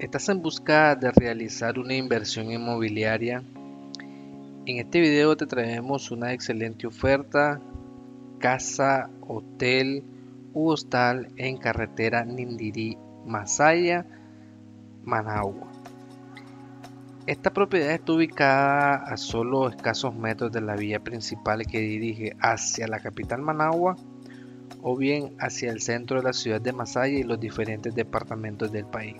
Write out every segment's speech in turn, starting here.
¿Estás en busca de realizar una inversión inmobiliaria? En este video te traemos una excelente oferta, casa, hotel u hostal en carretera Nindiri, Masaya, Managua. Esta propiedad está ubicada a solo escasos metros de la vía principal que dirige hacia la capital Managua o bien hacia el centro de la ciudad de Masaya y los diferentes departamentos del país.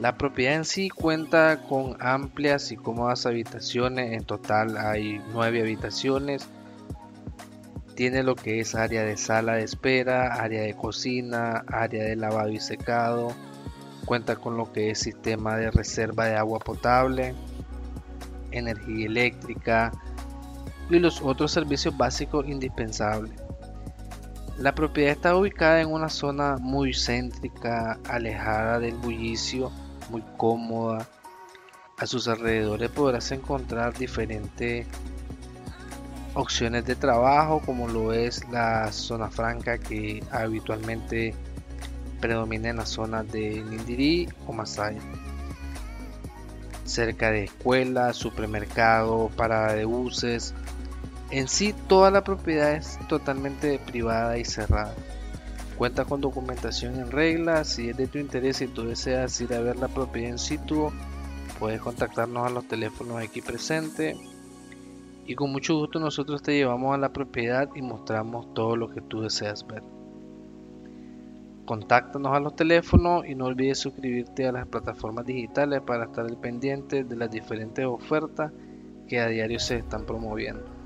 La propiedad en sí cuenta con amplias y cómodas habitaciones, en total hay nueve habitaciones. Tiene lo que es área de sala de espera, área de cocina, área de lavado y secado. Cuenta con lo que es sistema de reserva de agua potable, energía eléctrica y los otros servicios básicos indispensables. La propiedad está ubicada en una zona muy céntrica, alejada del bullicio muy cómoda. A sus alrededores podrás encontrar diferentes opciones de trabajo como lo es la zona franca que habitualmente predomina en la zona de Nindiri o Masaya. Cerca de escuelas, supermercado, parada de buses. En sí toda la propiedad es totalmente privada y cerrada. Cuenta con documentación en regla. Si es de tu interés y tú deseas ir a ver la propiedad en situ, puedes contactarnos a los teléfonos aquí presentes. Y con mucho gusto nosotros te llevamos a la propiedad y mostramos todo lo que tú deseas ver. Contáctanos a los teléfonos y no olvides suscribirte a las plataformas digitales para estar al pendiente de las diferentes ofertas que a diario se están promoviendo.